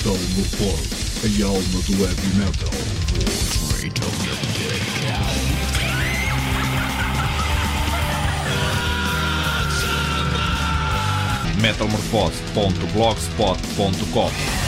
Metal Morfose, a alma do heavy metal. metalmorfose.blogspot.com boa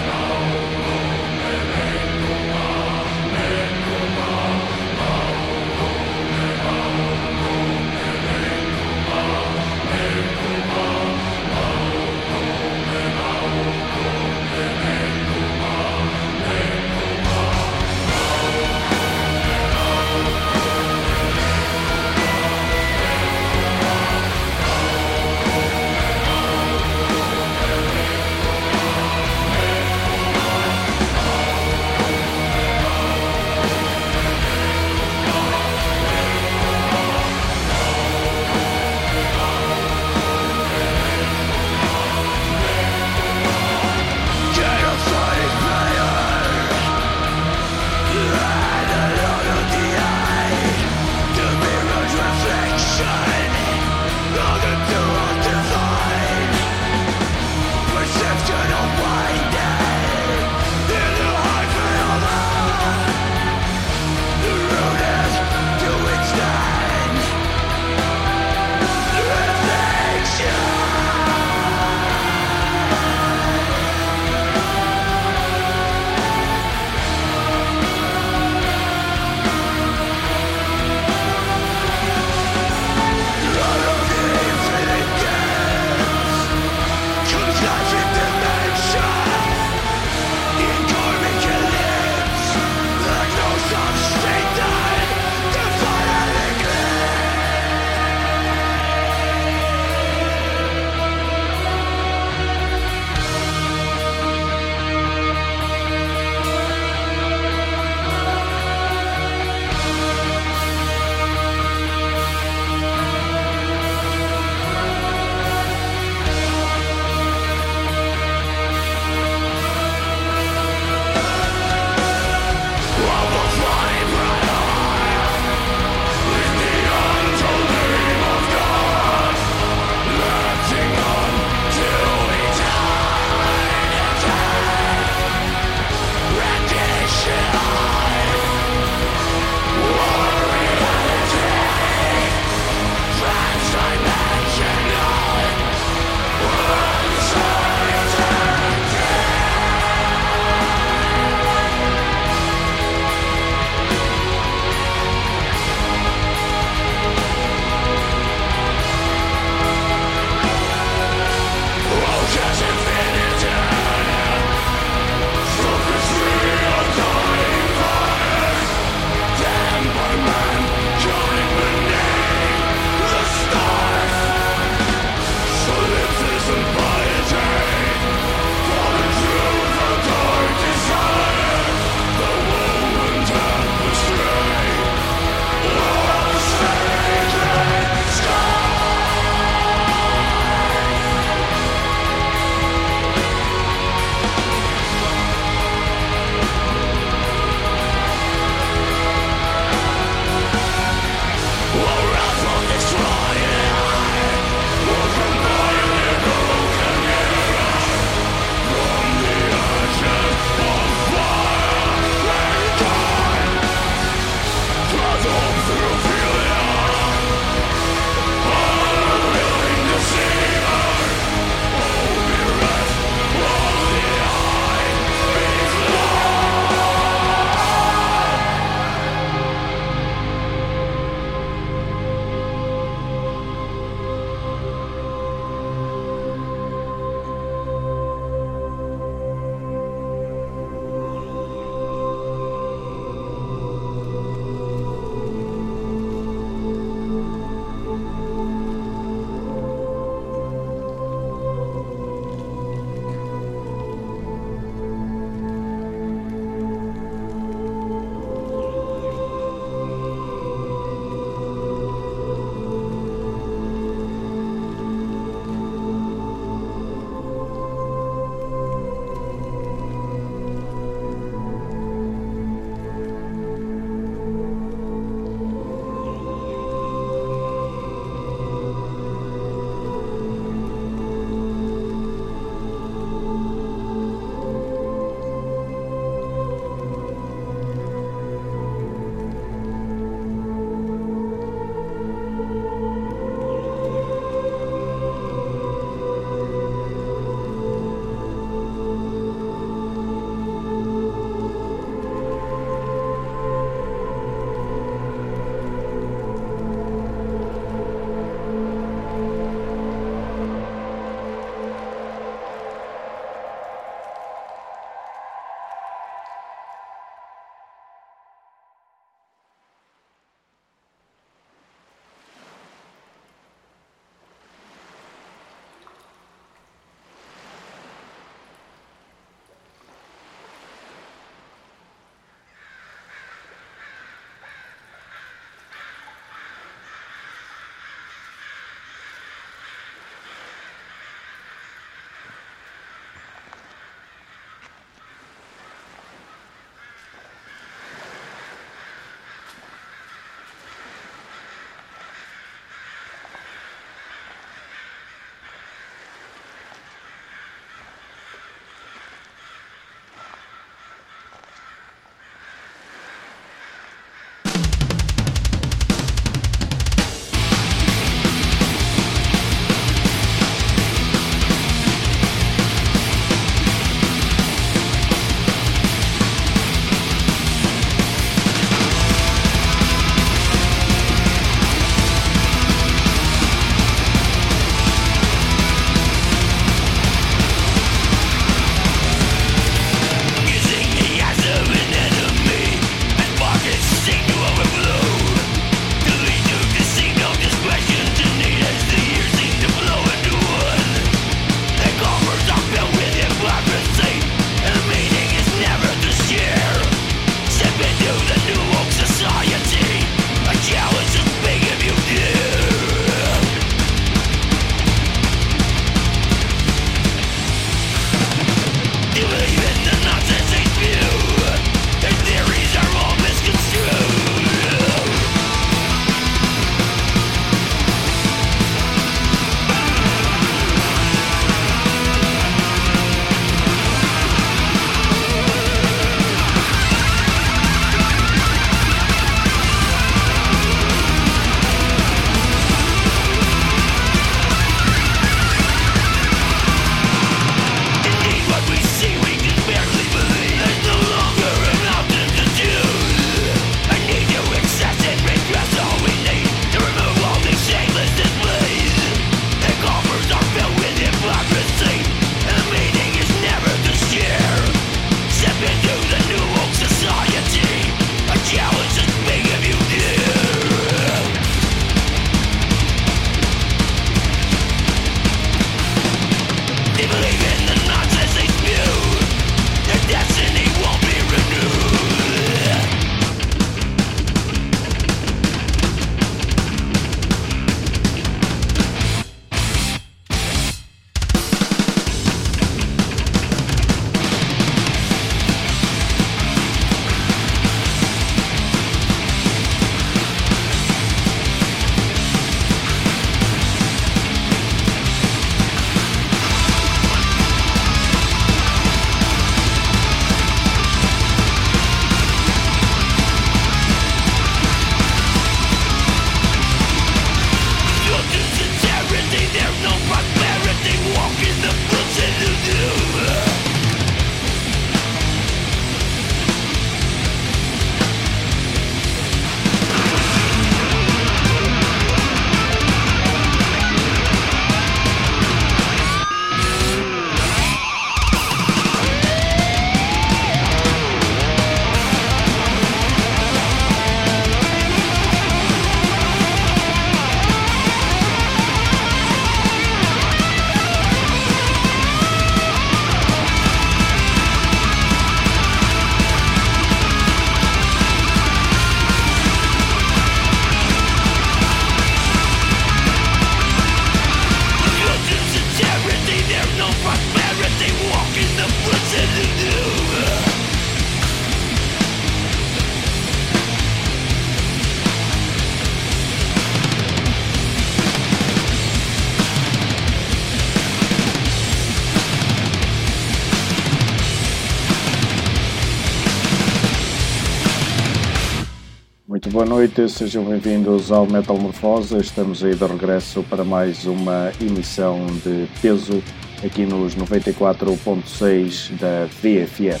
noite, sejam bem-vindos ao Metal Morfosa. Estamos aí de regresso para mais uma emissão de peso aqui nos 94.6 da VFM.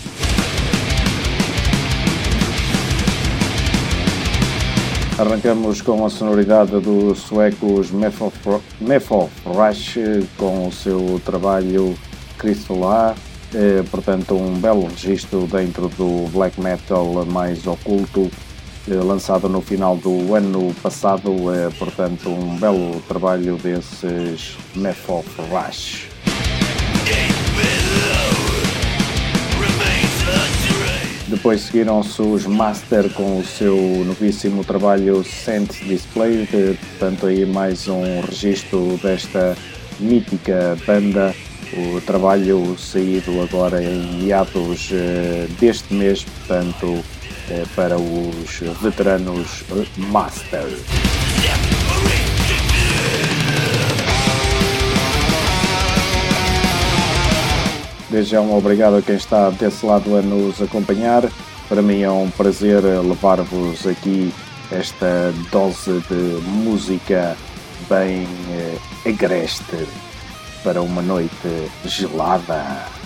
Arrancamos com a sonoridade dos suecos Mefo Rush com o seu trabalho Crystal eh, portanto um belo registro dentro do black metal mais oculto lançado no final do ano passado, é portanto um belo trabalho desses Method Rush. Depois seguiram-se os Master com o seu novíssimo trabalho Sense Display, portanto aí mais um registro desta mítica banda, o trabalho saído agora em meados eh, deste mês, portanto eh, para os veteranos Master. Desde já um obrigado a quem está desse lado a nos acompanhar. Para mim é um prazer levar-vos aqui esta dose de música bem eh, agreste para uma noite gelada.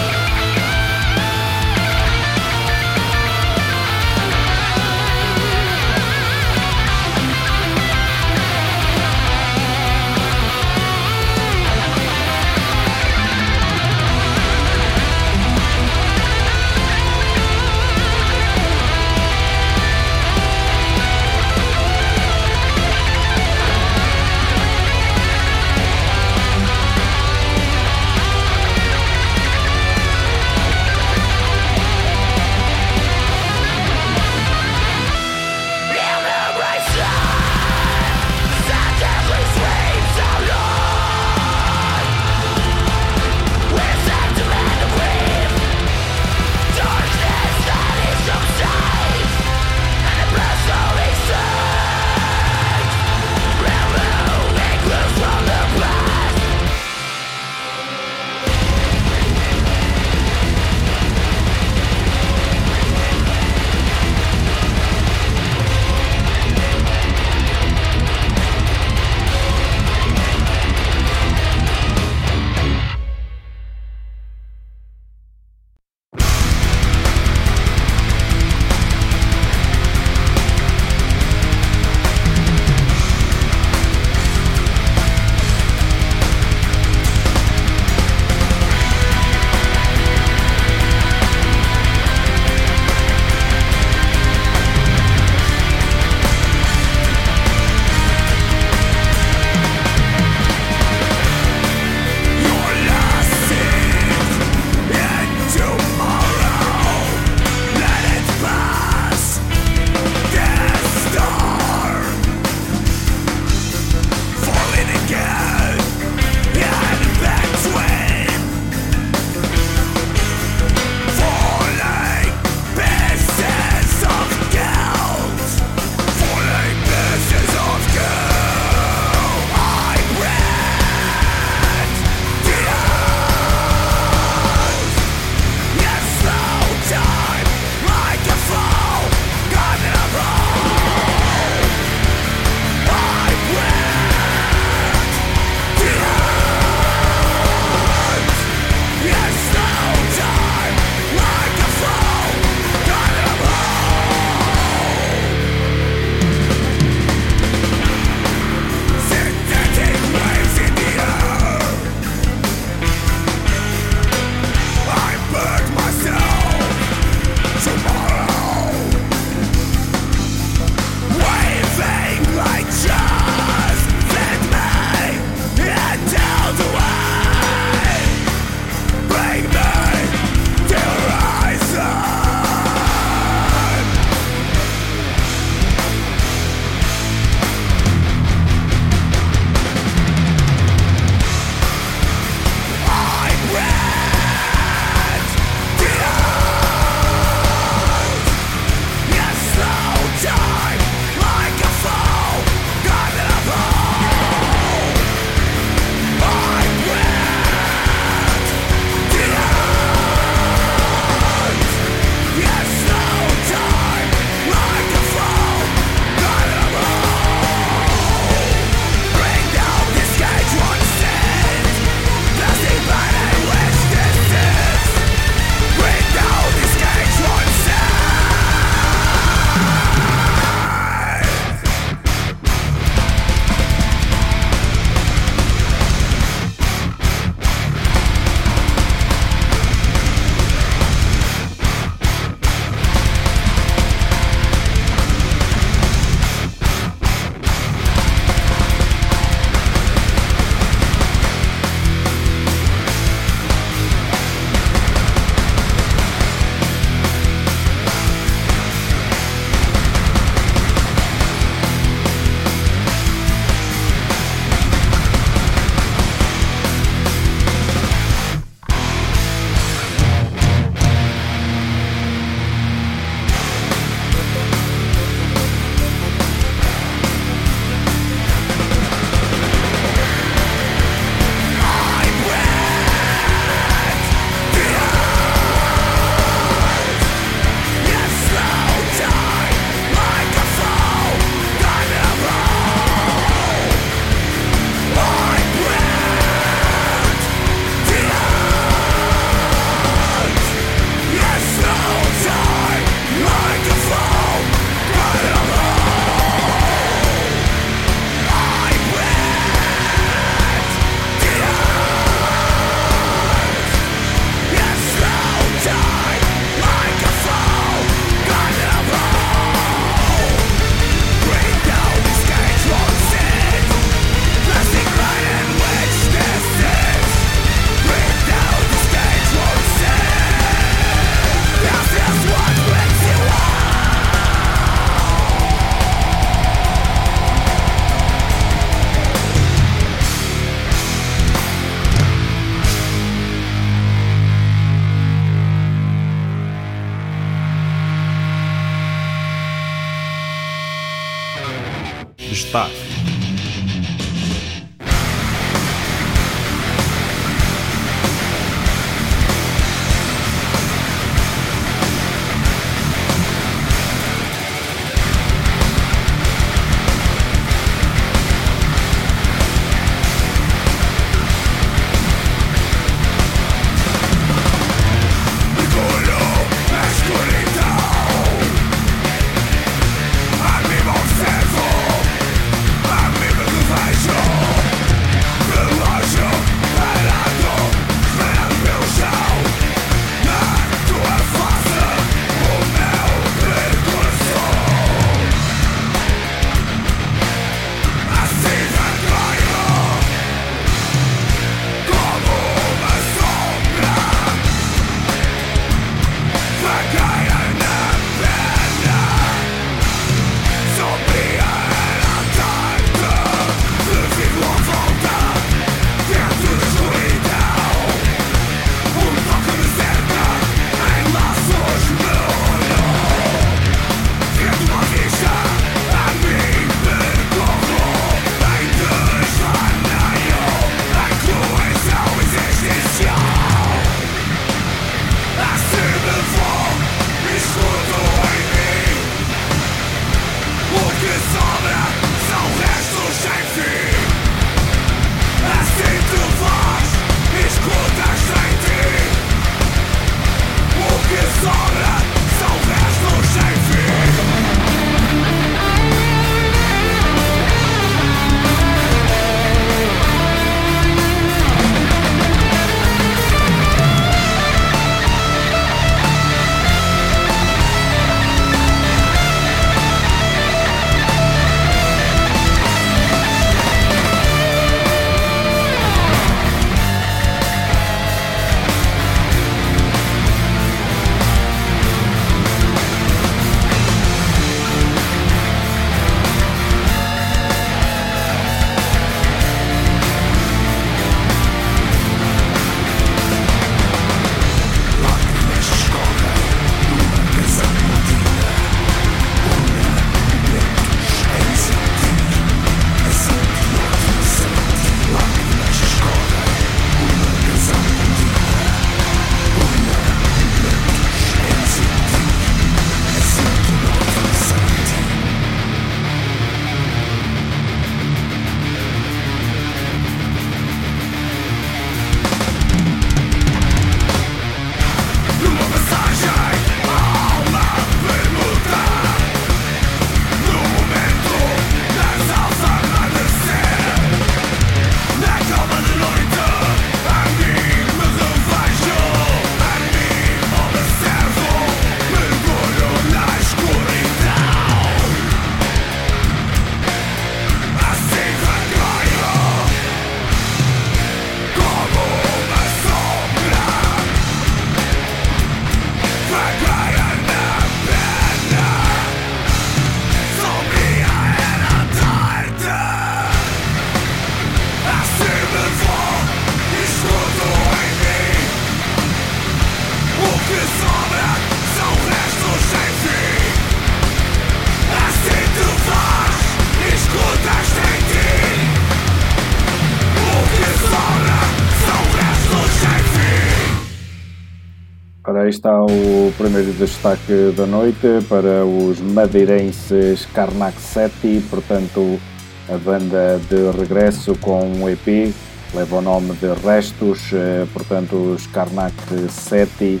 Está o primeiro destaque da noite para os madeirenses Karnak Seti, portanto a banda de regresso com um EP, leva o nome de Restos, eh, portanto os Karnak Seti,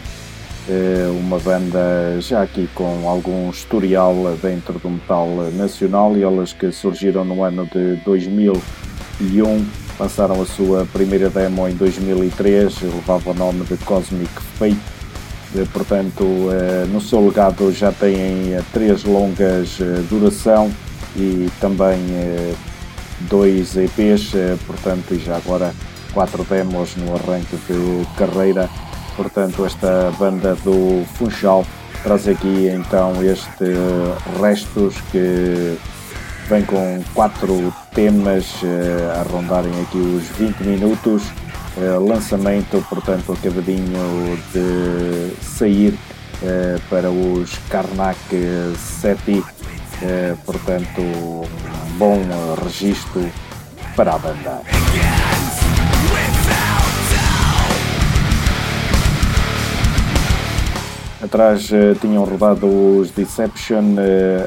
eh, uma banda já aqui com algum historial dentro do metal nacional e elas que surgiram no ano de 2001 lançaram a sua primeira demo em 2003, levava o nome de Cosmic Fate portanto, eh, no seu legado já têm eh, três longas duração e também dois EPs, portanto, e já agora quatro demos no arranque de carreira. Portanto, esta banda do Funchal traz aqui então este Restos que vem com quatro temas a rondarem aqui os 20 minutos eh, lançamento, portanto, acabadinho de sair uh, para os Karnak Seti, uh, portanto, bom registro para a banda. Atrás tinham rodado os Deception,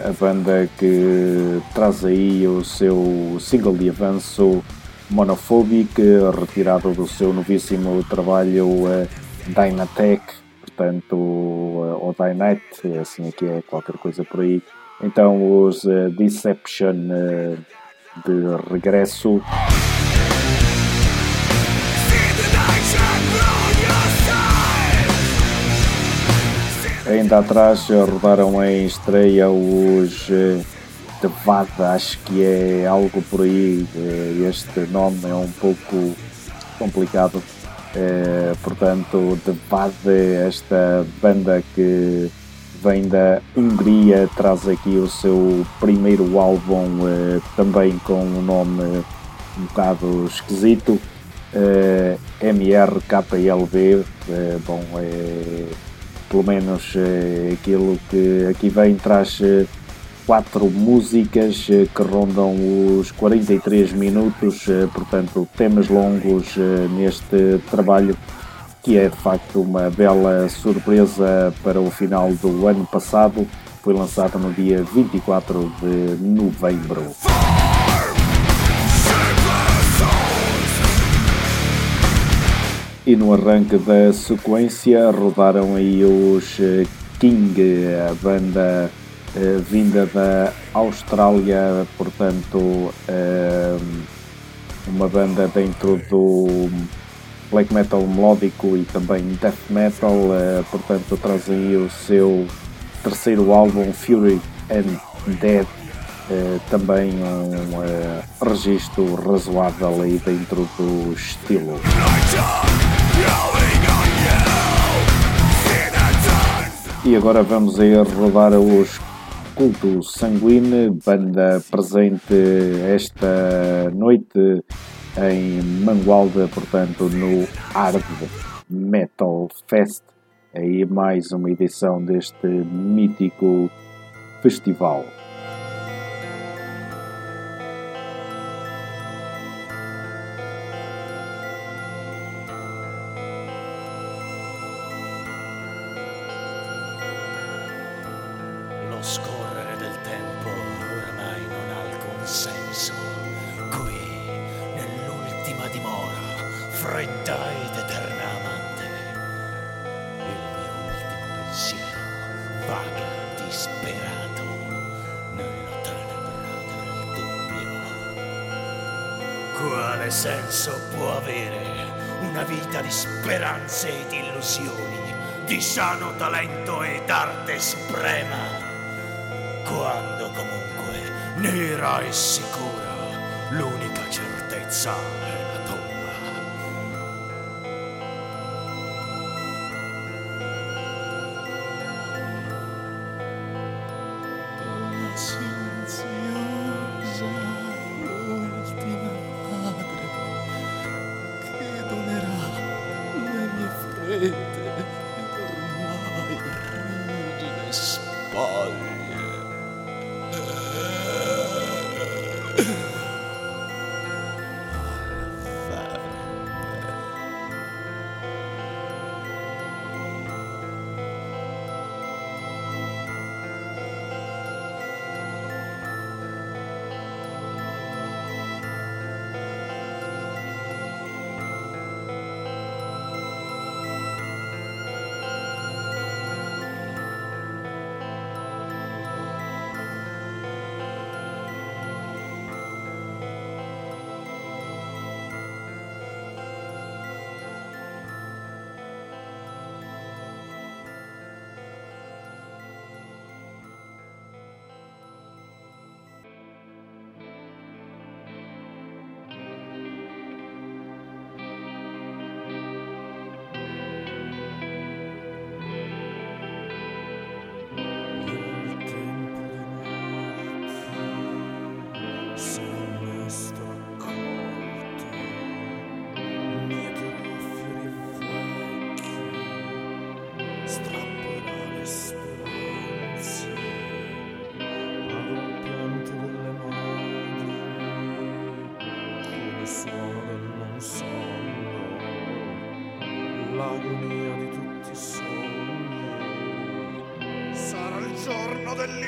a banda que traz aí o seu single de avanço Monophobic, retirado do seu novíssimo trabalho uh, Dynatech, portanto, uh, ou Dynet, assim aqui é qualquer coisa por aí. Então, os uh, Deception de regresso. Ainda atrás rodaram em estreia os de Vada, acho que é algo por aí. Eh, este nome é um pouco complicado. É, portanto, de Vada, esta banda que vem da Hungria, traz aqui o seu primeiro álbum, é, também com um nome um bocado esquisito. É, MRKLB, bom, é pelo menos é, aquilo que aqui vem traz é, quatro músicas é, que rondam os 43 minutos, portanto temas longos neste trabalho que é de facto uma bela surpresa para o final do ano passado. Foi lançado no dia 24 de novembro. E no arranque da sequência rodaram aí os eh, King, a banda eh, vinda da Austrália, portanto, eh, uma banda dentro do black metal melódico e também death metal, eh, portanto, trazem aí o seu terceiro álbum, Fury and Dead, eh, também um eh, registro razoável aí dentro do estilo. E agora vamos aí rodar os Culto Sanguine, banda presente esta noite em Mangualda, portanto no Hard Metal Fest. Aí mais uma edição deste mítico festival. E sicura l'unica certezza è la tomba. Silenziosa ultima madre che donerà le mie fredde l'agonia nom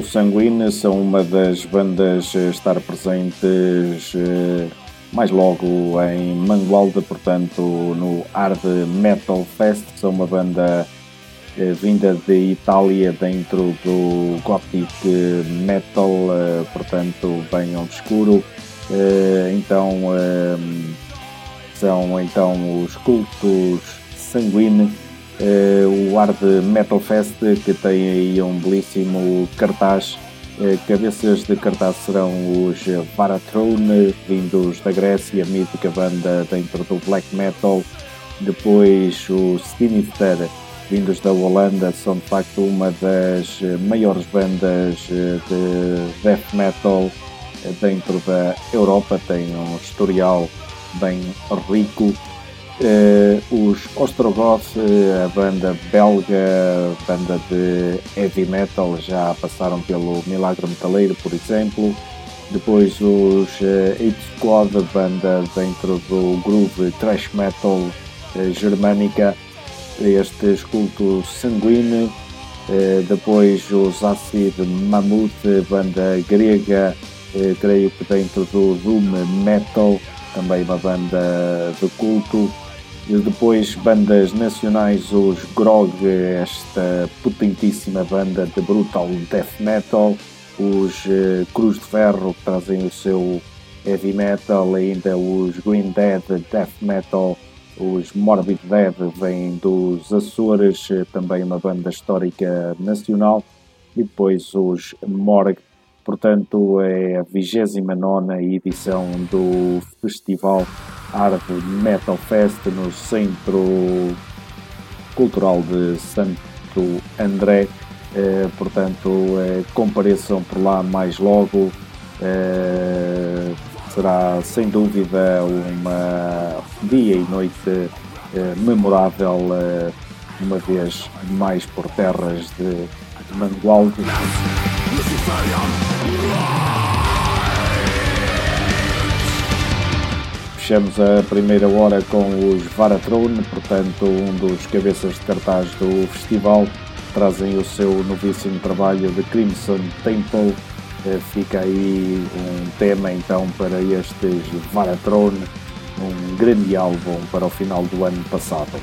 Culto Sanguine são uma das bandas a estar presentes eh, mais logo em Mangualde, portanto, no Hard Metal Fest. São uma banda eh, vinda de Itália dentro do Gothic Metal, eh, portanto, bem obscuro. Então, são então os Cultos Sanguine uh, o Hard Metal Fest, que tem aí um belíssimo cartaz. Uh, cabeças de cartaz serão os Varathrone, vindos da Grécia, mítica banda dentro do black metal. Depois os Sinister, vindos da Holanda, são de facto uma das maiores bandas eh, de death metal dentro da Europa, tem um historial bem rico Uh, os Ostrogoth, uh, a banda belga, banda de heavy metal, já passaram pelo Milagre Metaleiro, por exemplo. Depois os uh, Hate Squad, banda dentro do groove thrash metal uh, germânica. Este culto sanguíneo. depois os Acid Mammoth, banda grega, creio que dentro do doom metal, também uma banda de culto. Depois bandas nacionais, os Grog, esta potentíssima banda de brutal death metal, os uh, Cruz de Ferro trazem o seu heavy metal, ainda os Green Dead death metal, os Morbid Dead vêm dos Açores, eh, também uma banda histórica nacional, e depois os Morg, portanto é a 29 edição do festival Hard Metal Fest no Centro Cultural de Santo André. Eh, portanto, eh, compareçam por lá mais logo. Eh, será sem dúvida uma dia e noite memorável, uma vez mais por terras de Mangualde. Fechamos a primeira hora com os Varathrone, portanto, um dos cabeças de cartaz do festival. Trazem o seu novíssimo trabalho de Crimson Temple. Eh, fica aí um tema então para estes Varathrone, um grande álbum para o final do ano passado.